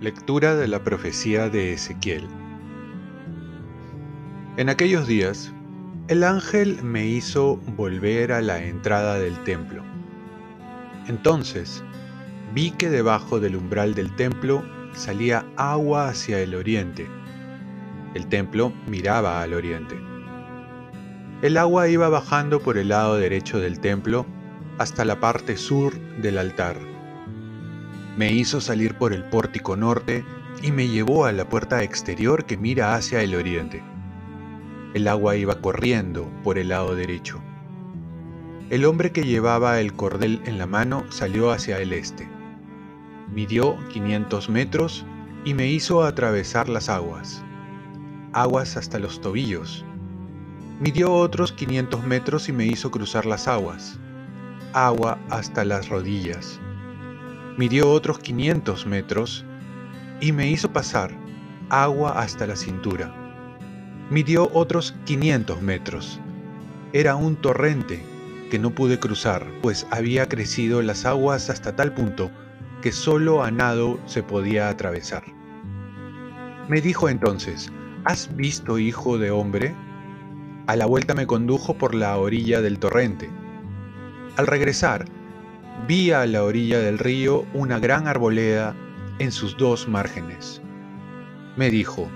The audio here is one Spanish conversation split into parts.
Lectura de la profecía de Ezequiel. En aquellos días, el ángel me hizo volver a la entrada del templo. Entonces, vi que debajo del umbral del templo salía agua hacia el oriente. El templo miraba al oriente. El agua iba bajando por el lado derecho del templo hasta la parte sur del altar me hizo salir por el pórtico norte y me llevó a la puerta exterior que mira hacia el oriente. El agua iba corriendo por el lado derecho. El hombre que llevaba el cordel en la mano salió hacia el este. Midió 500 metros y me hizo atravesar las aguas, aguas hasta los tobillos. Midió otros 500 metros y me hizo cruzar las aguas, agua hasta las rodillas midió otros 500 metros y me hizo pasar agua hasta la cintura. Midió otros 500 metros. Era un torrente que no pude cruzar, pues había crecido las aguas hasta tal punto que solo a nado se podía atravesar. Me dijo entonces, ¿Has visto, hijo de hombre? A la vuelta me condujo por la orilla del torrente. Al regresar, vi a la orilla del río una gran arboleda en sus dos márgenes. Me dijo,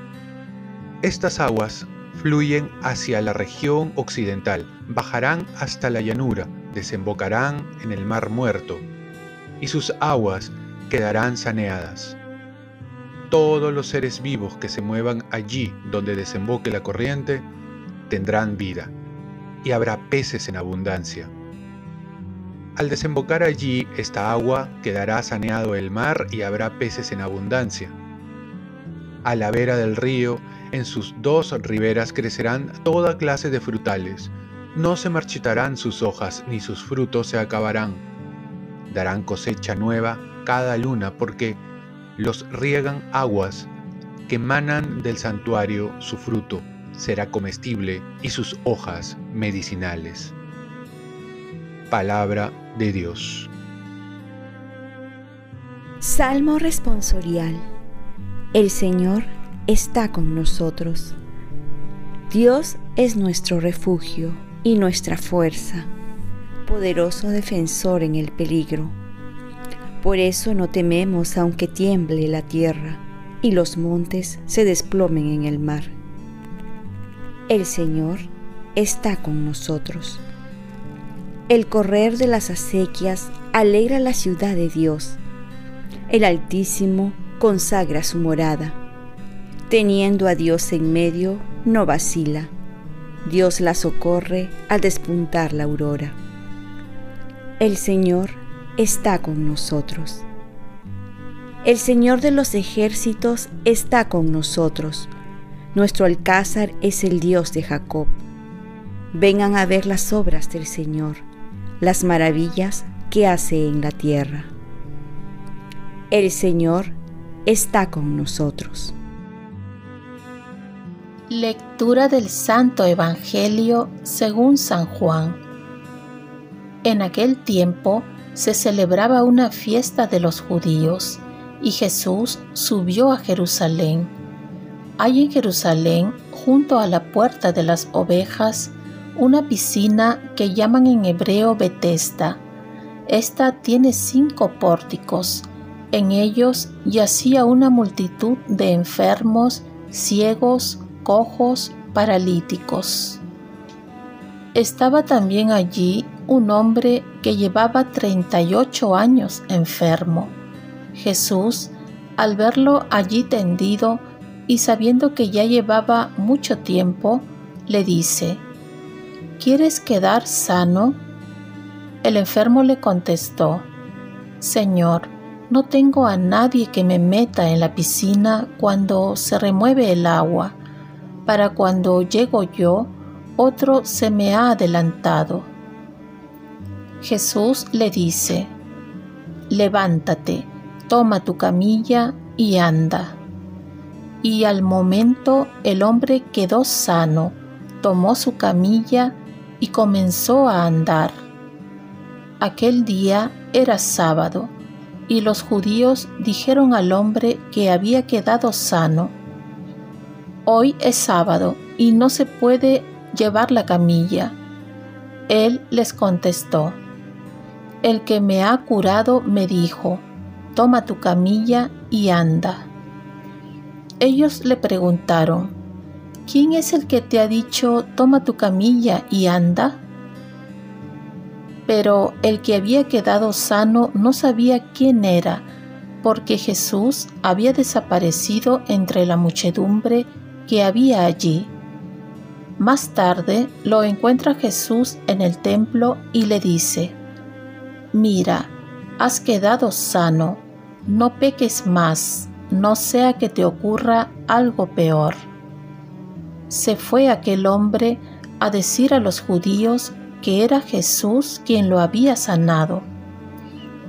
estas aguas fluyen hacia la región occidental, bajarán hasta la llanura, desembocarán en el mar muerto, y sus aguas quedarán saneadas. Todos los seres vivos que se muevan allí donde desemboque la corriente tendrán vida, y habrá peces en abundancia al desembocar allí esta agua quedará saneado el mar y habrá peces en abundancia. A la vera del río, en sus dos riberas crecerán toda clase de frutales. No se marchitarán sus hojas ni sus frutos se acabarán. Darán cosecha nueva cada luna porque los riegan aguas que emanan del santuario su fruto será comestible y sus hojas medicinales. Palabra de Dios. Salmo responsorial. El Señor está con nosotros. Dios es nuestro refugio y nuestra fuerza, poderoso defensor en el peligro. Por eso no tememos aunque tiemble la tierra y los montes se desplomen en el mar. El Señor está con nosotros. El correr de las acequias alegra la ciudad de Dios. El Altísimo consagra su morada. Teniendo a Dios en medio, no vacila. Dios la socorre al despuntar la aurora. El Señor está con nosotros. El Señor de los ejércitos está con nosotros. Nuestro alcázar es el Dios de Jacob. Vengan a ver las obras del Señor las maravillas que hace en la tierra. El Señor está con nosotros. Lectura del Santo Evangelio según San Juan. En aquel tiempo se celebraba una fiesta de los judíos y Jesús subió a Jerusalén. Hay en Jerusalén, junto a la puerta de las ovejas, una piscina que llaman en hebreo Betesda. Esta tiene cinco pórticos. En ellos yacía una multitud de enfermos, ciegos, cojos, paralíticos. Estaba también allí un hombre que llevaba 38 años enfermo. Jesús, al verlo allí tendido y sabiendo que ya llevaba mucho tiempo, le dice, ¿Quieres quedar sano? El enfermo le contestó, Señor, no tengo a nadie que me meta en la piscina cuando se remueve el agua. Para cuando llego yo, otro se me ha adelantado. Jesús le dice, Levántate, toma tu camilla y anda. Y al momento el hombre quedó sano tomó su camilla y comenzó a andar. Aquel día era sábado, y los judíos dijeron al hombre que había quedado sano, Hoy es sábado y no se puede llevar la camilla. Él les contestó, El que me ha curado me dijo, Toma tu camilla y anda. Ellos le preguntaron, ¿quién es el que te ha dicho, toma tu camilla y anda? Pero el que había quedado sano no sabía quién era, porque Jesús había desaparecido entre la muchedumbre que había allí. Más tarde lo encuentra Jesús en el templo y le dice, Mira, has quedado sano, no peques más no sea que te ocurra algo peor. Se fue aquel hombre a decir a los judíos que era Jesús quien lo había sanado.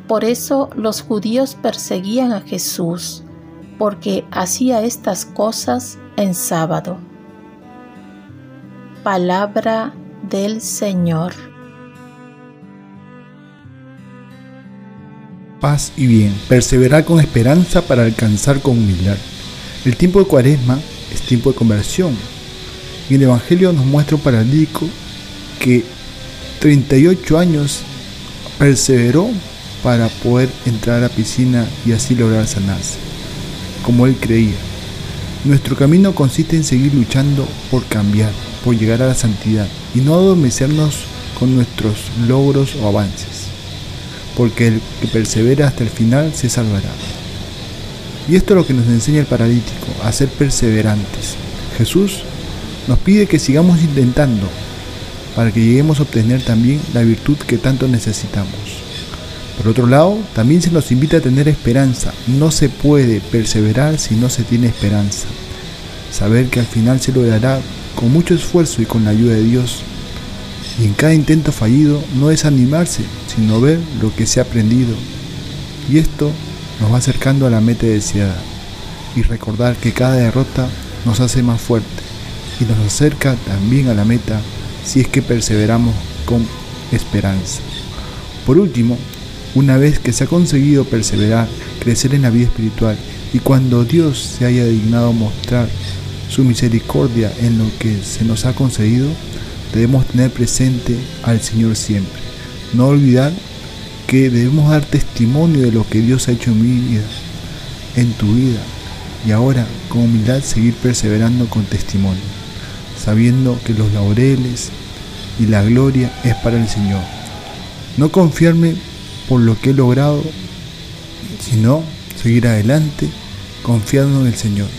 Por eso los judíos perseguían a Jesús, porque hacía estas cosas en sábado. Palabra del Señor. Paz y bien, perseverar con esperanza para alcanzar con humildad. El tiempo de cuaresma es tiempo de conversión. Y el Evangelio nos muestra un paralítico que 38 años perseveró para poder entrar a la piscina y así lograr sanarse, como él creía. Nuestro camino consiste en seguir luchando por cambiar, por llegar a la santidad y no adormecernos con nuestros logros o avances porque el que persevera hasta el final se salvará. Y esto es lo que nos enseña el paralítico, a ser perseverantes. Jesús nos pide que sigamos intentando para que lleguemos a obtener también la virtud que tanto necesitamos. Por otro lado, también se nos invita a tener esperanza. No se puede perseverar si no se tiene esperanza. Saber que al final se logrará con mucho esfuerzo y con la ayuda de Dios y en cada intento fallido no desanimarse, sino ver lo que se ha aprendido. Y esto nos va acercando a la meta deseada. Y recordar que cada derrota nos hace más fuerte y nos acerca también a la meta si es que perseveramos con esperanza. Por último, una vez que se ha conseguido perseverar, crecer en la vida espiritual y cuando Dios se haya dignado mostrar su misericordia en lo que se nos ha concedido, debemos tener presente al Señor siempre. No olvidar que debemos dar testimonio de lo que Dios ha hecho en mi vida, en tu vida, y ahora con humildad seguir perseverando con testimonio, sabiendo que los laureles y la gloria es para el Señor. No confiarme por lo que he logrado, sino seguir adelante confiando en el Señor.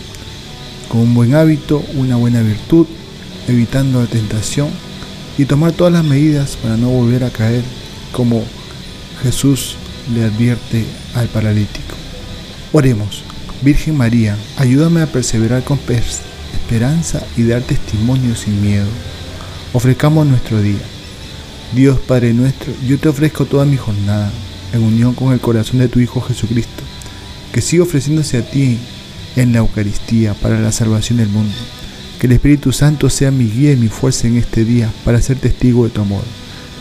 Con un buen hábito, una buena virtud, evitando la tentación y tomar todas las medidas para no volver a caer como Jesús le advierte al paralítico. Oremos, Virgen María, ayúdame a perseverar con esperanza y dar testimonio sin miedo. Ofrezcamos nuestro día. Dios Padre nuestro, yo te ofrezco toda mi jornada en unión con el corazón de tu Hijo Jesucristo, que sigue ofreciéndose a ti en la Eucaristía para la salvación del mundo que el Espíritu Santo sea mi guía y mi fuerza en este día para ser testigo de tu amor.